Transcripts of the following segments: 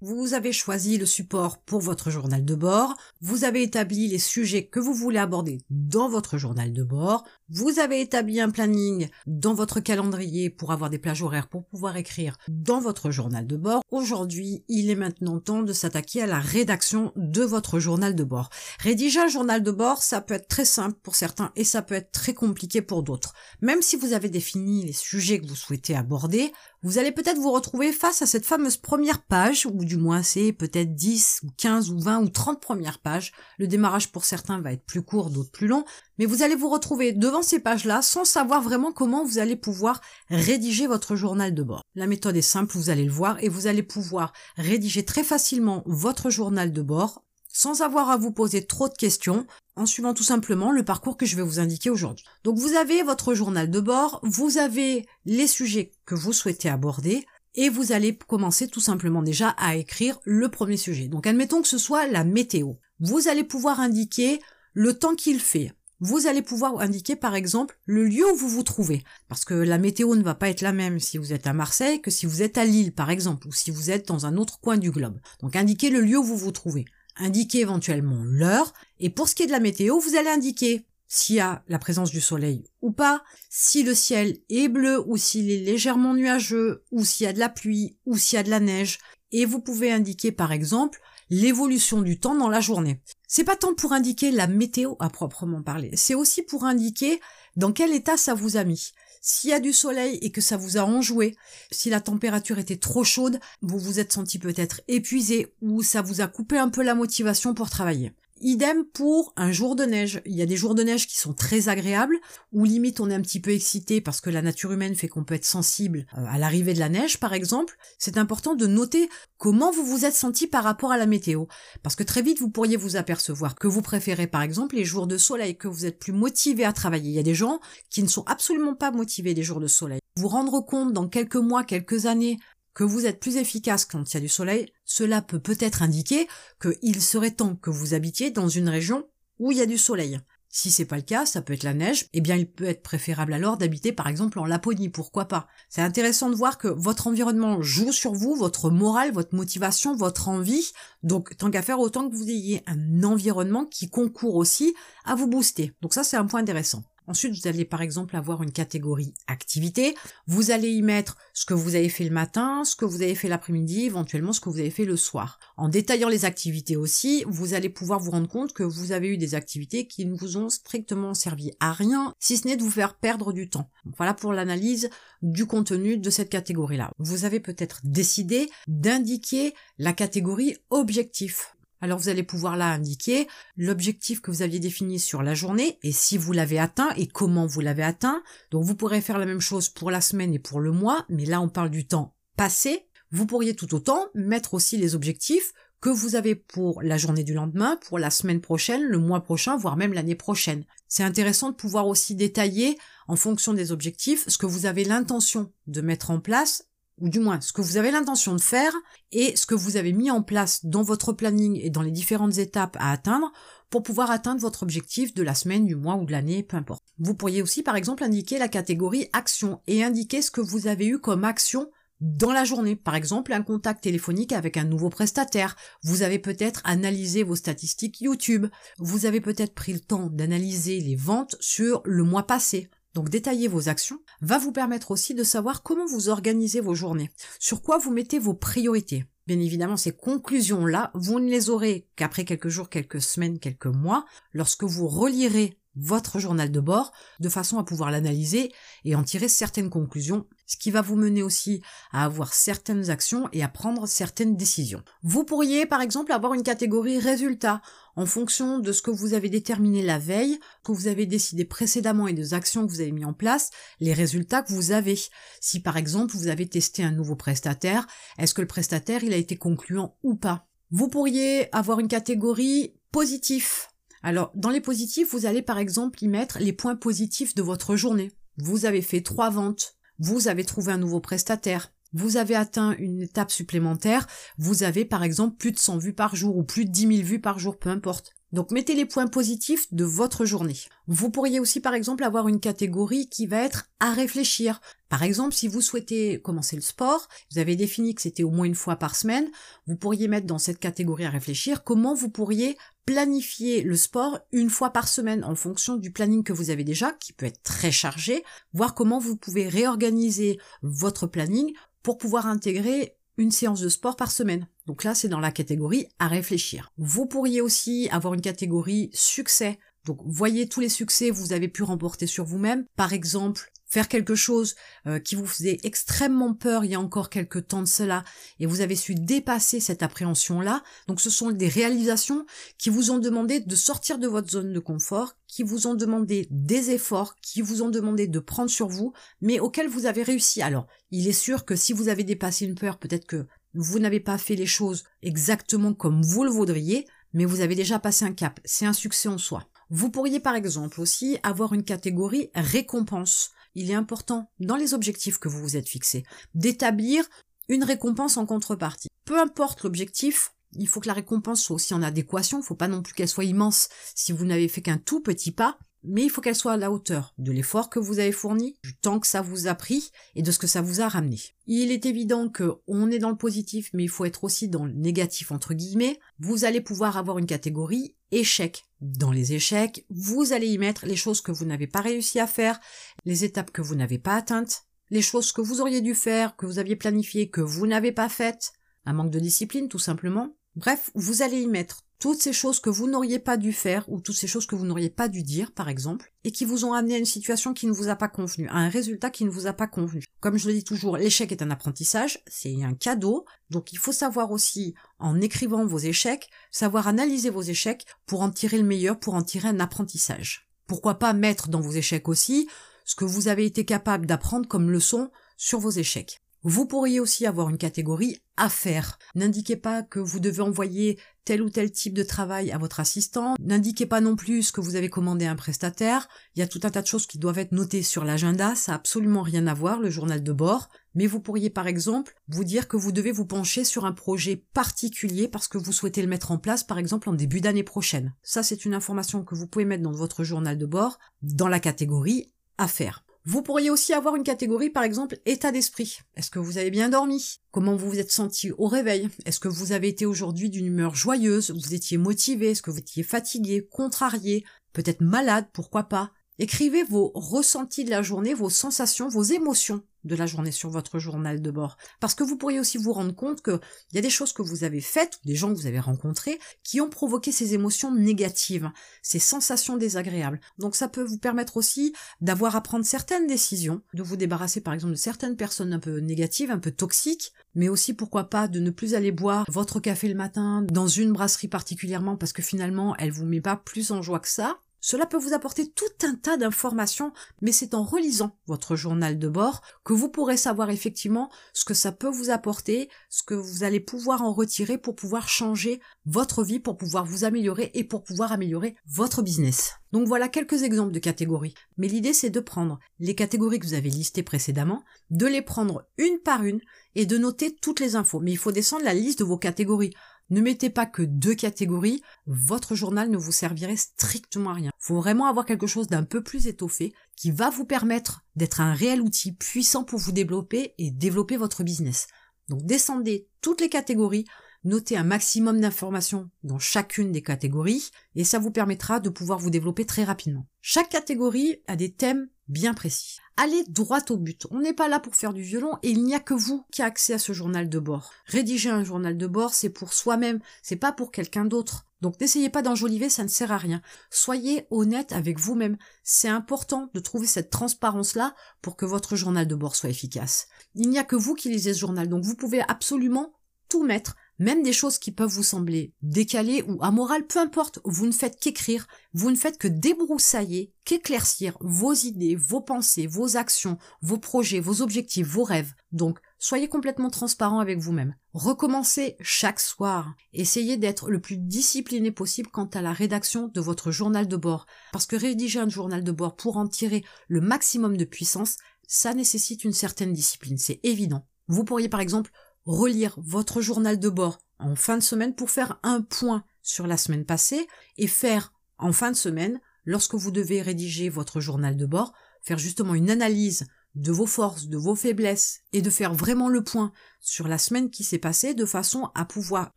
Vous avez choisi le support pour votre journal de bord, vous avez établi les sujets que vous voulez aborder dans votre journal de bord, vous avez établi un planning dans votre calendrier pour avoir des plages horaires pour pouvoir écrire dans votre journal de bord. Aujourd'hui, il est maintenant temps de s'attaquer à la rédaction de votre journal de bord. Rédiger un journal de bord, ça peut être très simple pour certains et ça peut être très compliqué pour d'autres. Même si vous avez défini les sujets que vous souhaitez aborder, vous allez peut-être vous retrouver face à cette fameuse première page, ou du moins c'est peut-être 10 ou 15 ou 20 ou 30 premières pages. Le démarrage pour certains va être plus court, d'autres plus long, mais vous allez vous retrouver devant ces pages-là sans savoir vraiment comment vous allez pouvoir rédiger votre journal de bord. La méthode est simple, vous allez le voir, et vous allez pouvoir rédiger très facilement votre journal de bord sans avoir à vous poser trop de questions, en suivant tout simplement le parcours que je vais vous indiquer aujourd'hui. Donc vous avez votre journal de bord, vous avez les sujets que vous souhaitez aborder, et vous allez commencer tout simplement déjà à écrire le premier sujet. Donc admettons que ce soit la météo. Vous allez pouvoir indiquer le temps qu'il fait. Vous allez pouvoir indiquer par exemple le lieu où vous vous trouvez. Parce que la météo ne va pas être la même si vous êtes à Marseille que si vous êtes à Lille par exemple, ou si vous êtes dans un autre coin du globe. Donc indiquez le lieu où vous vous trouvez indiquer éventuellement l'heure, et pour ce qui est de la météo, vous allez indiquer s'il y a la présence du soleil ou pas, si le ciel est bleu ou s'il est légèrement nuageux, ou s'il y a de la pluie, ou s'il y a de la neige, et vous pouvez indiquer par exemple l'évolution du temps dans la journée. C'est pas tant pour indiquer la météo à proprement parler, c'est aussi pour indiquer dans quel état ça vous a mis. S'il y a du soleil et que ça vous a enjoué, si la température était trop chaude, vous vous êtes senti peut-être épuisé ou ça vous a coupé un peu la motivation pour travailler. Idem pour un jour de neige. Il y a des jours de neige qui sont très agréables, où limite on est un petit peu excité parce que la nature humaine fait qu'on peut être sensible euh, à l'arrivée de la neige, par exemple. C'est important de noter comment vous vous êtes senti par rapport à la météo. Parce que très vite vous pourriez vous apercevoir que vous préférez par exemple les jours de soleil, que vous êtes plus motivé à travailler. Il y a des gens qui ne sont absolument pas motivés des jours de soleil. Vous rendre compte dans quelques mois, quelques années que vous êtes plus efficace quand il y a du soleil, cela peut peut-être indiquer qu'il serait temps que vous habitiez dans une région où il y a du soleil. Si c'est pas le cas, ça peut être la neige, eh bien il peut être préférable alors d'habiter par exemple en Laponie, pourquoi pas. C'est intéressant de voir que votre environnement joue sur vous, votre morale, votre motivation, votre envie, donc tant qu'à faire autant que vous ayez un environnement qui concourt aussi à vous booster. Donc ça c'est un point intéressant. Ensuite, vous allez par exemple avoir une catégorie activité. Vous allez y mettre ce que vous avez fait le matin, ce que vous avez fait l'après-midi, éventuellement ce que vous avez fait le soir. En détaillant les activités aussi, vous allez pouvoir vous rendre compte que vous avez eu des activités qui ne vous ont strictement servi à rien, si ce n'est de vous faire perdre du temps. Voilà pour l'analyse du contenu de cette catégorie-là. Vous avez peut-être décidé d'indiquer la catégorie objectif. Alors vous allez pouvoir là indiquer l'objectif que vous aviez défini sur la journée et si vous l'avez atteint et comment vous l'avez atteint. Donc vous pourrez faire la même chose pour la semaine et pour le mois, mais là on parle du temps passé. Vous pourriez tout autant mettre aussi les objectifs que vous avez pour la journée du lendemain, pour la semaine prochaine, le mois prochain, voire même l'année prochaine. C'est intéressant de pouvoir aussi détailler en fonction des objectifs ce que vous avez l'intention de mettre en place ou du moins ce que vous avez l'intention de faire et ce que vous avez mis en place dans votre planning et dans les différentes étapes à atteindre pour pouvoir atteindre votre objectif de la semaine, du mois ou de l'année, peu importe. Vous pourriez aussi par exemple indiquer la catégorie action et indiquer ce que vous avez eu comme action dans la journée. Par exemple, un contact téléphonique avec un nouveau prestataire. Vous avez peut-être analysé vos statistiques YouTube. Vous avez peut-être pris le temps d'analyser les ventes sur le mois passé. Donc détailler vos actions va vous permettre aussi de savoir comment vous organisez vos journées, sur quoi vous mettez vos priorités. Bien évidemment, ces conclusions-là, vous ne les aurez qu'après quelques jours, quelques semaines, quelques mois, lorsque vous relirez votre journal de bord de façon à pouvoir l'analyser et en tirer certaines conclusions, ce qui va vous mener aussi à avoir certaines actions et à prendre certaines décisions. Vous pourriez par exemple avoir une catégorie résultats en fonction de ce que vous avez déterminé la veille, que vous avez décidé précédemment et des actions que vous avez mis en place, les résultats que vous avez. Si par exemple vous avez testé un nouveau prestataire, est-ce que le prestataire il a été concluant ou pas? Vous pourriez avoir une catégorie positif alors, dans les positifs, vous allez par exemple y mettre les points positifs de votre journée. Vous avez fait trois ventes, vous avez trouvé un nouveau prestataire, vous avez atteint une étape supplémentaire, vous avez par exemple plus de 100 vues par jour ou plus de 10 000 vues par jour, peu importe. Donc mettez les points positifs de votre journée. Vous pourriez aussi par exemple avoir une catégorie qui va être à réfléchir. Par exemple, si vous souhaitez commencer le sport, vous avez défini que c'était au moins une fois par semaine, vous pourriez mettre dans cette catégorie à réfléchir comment vous pourriez planifier le sport une fois par semaine en fonction du planning que vous avez déjà, qui peut être très chargé, voir comment vous pouvez réorganiser votre planning pour pouvoir intégrer une séance de sport par semaine. Donc là, c'est dans la catégorie à réfléchir. Vous pourriez aussi avoir une catégorie succès. Donc voyez tous les succès que vous avez pu remporter sur vous-même. Par exemple, faire quelque chose euh, qui vous faisait extrêmement peur il y a encore quelques temps de cela et vous avez su dépasser cette appréhension là. Donc ce sont des réalisations qui vous ont demandé de sortir de votre zone de confort, qui vous ont demandé des efforts, qui vous ont demandé de prendre sur vous, mais auxquels vous avez réussi. Alors, il est sûr que si vous avez dépassé une peur, peut-être que vous n'avez pas fait les choses exactement comme vous le voudriez, mais vous avez déjà passé un cap. C'est un succès en soi. Vous pourriez par exemple aussi avoir une catégorie récompense. Il est important, dans les objectifs que vous vous êtes fixés, d'établir une récompense en contrepartie. Peu importe l'objectif, il faut que la récompense soit aussi en adéquation, il ne faut pas non plus qu'elle soit immense. Si vous n'avez fait qu'un tout petit pas, mais il faut qu'elle soit à la hauteur de l'effort que vous avez fourni, du temps que ça vous a pris et de ce que ça vous a ramené. Il est évident que on est dans le positif, mais il faut être aussi dans le négatif entre guillemets. Vous allez pouvoir avoir une catégorie échec. Dans les échecs, vous allez y mettre les choses que vous n'avez pas réussi à faire, les étapes que vous n'avez pas atteintes, les choses que vous auriez dû faire, que vous aviez planifiées, que vous n'avez pas faites, un manque de discipline tout simplement. Bref, vous allez y mettre toutes ces choses que vous n'auriez pas dû faire ou toutes ces choses que vous n'auriez pas dû dire, par exemple, et qui vous ont amené à une situation qui ne vous a pas convenu, à un résultat qui ne vous a pas convenu. Comme je le dis toujours, l'échec est un apprentissage, c'est un cadeau, donc il faut savoir aussi, en écrivant vos échecs, savoir analyser vos échecs pour en tirer le meilleur, pour en tirer un apprentissage. Pourquoi pas mettre dans vos échecs aussi ce que vous avez été capable d'apprendre comme leçon sur vos échecs. Vous pourriez aussi avoir une catégorie à faire. N'indiquez pas que vous devez envoyer tel ou tel type de travail à votre assistant. N'indiquez pas non plus que vous avez commandé un prestataire. Il y a tout un tas de choses qui doivent être notées sur l'agenda. Ça n'a absolument rien à voir, le journal de bord. Mais vous pourriez par exemple vous dire que vous devez vous pencher sur un projet particulier parce que vous souhaitez le mettre en place par exemple en début d'année prochaine. Ça c'est une information que vous pouvez mettre dans votre journal de bord dans la catégorie à faire. Vous pourriez aussi avoir une catégorie, par exemple, état d'esprit. Est-ce que vous avez bien dormi? Comment vous vous êtes senti au réveil? Est-ce que vous avez été aujourd'hui d'une humeur joyeuse? Vous étiez motivé? Est-ce que vous étiez fatigué, contrarié? Peut-être malade, pourquoi pas? Écrivez vos ressentis de la journée, vos sensations, vos émotions de la journée sur votre journal de bord. Parce que vous pourriez aussi vous rendre compte qu'il y a des choses que vous avez faites, des gens que vous avez rencontrés, qui ont provoqué ces émotions négatives, ces sensations désagréables. Donc ça peut vous permettre aussi d'avoir à prendre certaines décisions, de vous débarrasser par exemple de certaines personnes un peu négatives, un peu toxiques, mais aussi pourquoi pas de ne plus aller boire votre café le matin dans une brasserie particulièrement parce que finalement elle vous met pas plus en joie que ça, cela peut vous apporter tout un tas d'informations, mais c'est en relisant votre journal de bord que vous pourrez savoir effectivement ce que ça peut vous apporter, ce que vous allez pouvoir en retirer pour pouvoir changer votre vie, pour pouvoir vous améliorer et pour pouvoir améliorer votre business. Donc voilà quelques exemples de catégories. Mais l'idée c'est de prendre les catégories que vous avez listées précédemment, de les prendre une par une et de noter toutes les infos. Mais il faut descendre la liste de vos catégories. Ne mettez pas que deux catégories, votre journal ne vous servirait strictement à rien. Il faut vraiment avoir quelque chose d'un peu plus étoffé qui va vous permettre d'être un réel outil puissant pour vous développer et développer votre business. Donc descendez toutes les catégories, notez un maximum d'informations dans chacune des catégories et ça vous permettra de pouvoir vous développer très rapidement. Chaque catégorie a des thèmes bien précis. Allez droit au but. On n'est pas là pour faire du violon et il n'y a que vous qui avez accès à ce journal de bord. Rédiger un journal de bord, c'est pour soi-même, c'est pas pour quelqu'un d'autre. Donc n'essayez pas d'enjoliver, ça ne sert à rien. Soyez honnête avec vous-même. C'est important de trouver cette transparence-là pour que votre journal de bord soit efficace. Il n'y a que vous qui lisez ce journal, donc vous pouvez absolument tout mettre même des choses qui peuvent vous sembler décalées ou amorales, peu importe, vous ne faites qu'écrire, vous ne faites que débroussailler, qu'éclaircir vos idées, vos pensées, vos actions, vos projets, vos objectifs, vos rêves. Donc, soyez complètement transparent avec vous-même. Recommencez chaque soir. Essayez d'être le plus discipliné possible quant à la rédaction de votre journal de bord. Parce que rédiger un journal de bord pour en tirer le maximum de puissance, ça nécessite une certaine discipline, c'est évident. Vous pourriez par exemple relire votre journal de bord en fin de semaine pour faire un point sur la semaine passée et faire en fin de semaine, lorsque vous devez rédiger votre journal de bord, faire justement une analyse de vos forces, de vos faiblesses, et de faire vraiment le point sur la semaine qui s'est passée de façon à pouvoir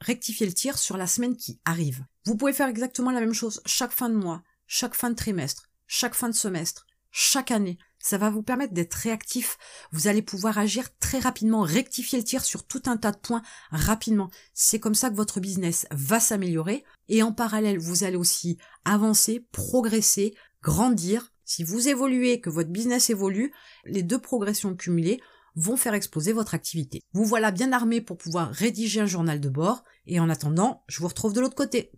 rectifier le tir sur la semaine qui arrive. Vous pouvez faire exactement la même chose chaque fin de mois, chaque fin de trimestre, chaque fin de semestre, chaque année. Ça va vous permettre d'être réactif. Vous allez pouvoir agir très rapidement, rectifier le tir sur tout un tas de points rapidement. C'est comme ça que votre business va s'améliorer. Et en parallèle, vous allez aussi avancer, progresser, grandir. Si vous évoluez, que votre business évolue, les deux progressions cumulées vont faire exploser votre activité. Vous voilà bien armé pour pouvoir rédiger un journal de bord. Et en attendant, je vous retrouve de l'autre côté.